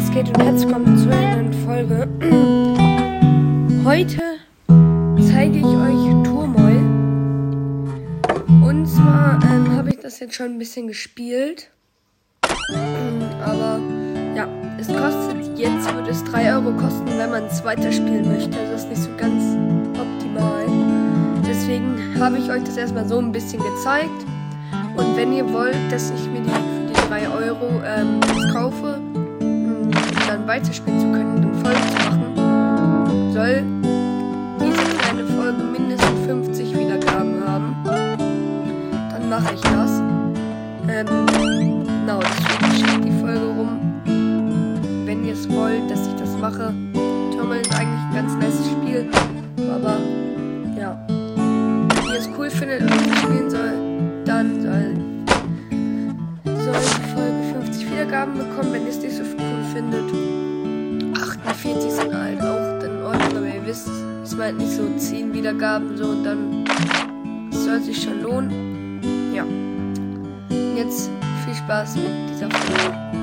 Was geht und herzlich willkommen zu einer neuen Folge. Heute zeige ich euch Turmoil. Und zwar ähm, habe ich das jetzt schon ein bisschen gespielt. Ähm, aber ja, es kostet jetzt, würde es 3 Euro kosten, wenn man es weiterspielen möchte. Das ist nicht so ganz optimal. Deswegen habe ich euch das erstmal so ein bisschen gezeigt. Und wenn ihr wollt, dass ich mir die für die 3 Euro ähm, kaufe, weiterspielen zu können und Folgen zu machen, soll diese kleine Folge mindestens 50 Wiedergaben haben. Dann mache ich das. Ähm, genau, deswegen schickt die Folge rum. Wenn ihr es wollt, dass ich das mache. Turmal ist eigentlich ein ganz nice Spiel. Aber ja. Wenn ihr es cool findet und spielen soll, dann soll, soll die Folge 50 Wiedergaben bekommen, wenn ihr es nicht so cool findet. 48 sind halt auch in Ordnung, aber ihr wisst, es meint nicht so 10 Wiedergaben so und dann soll sich schon lohnen. Ja. Jetzt viel Spaß mit dieser Folge.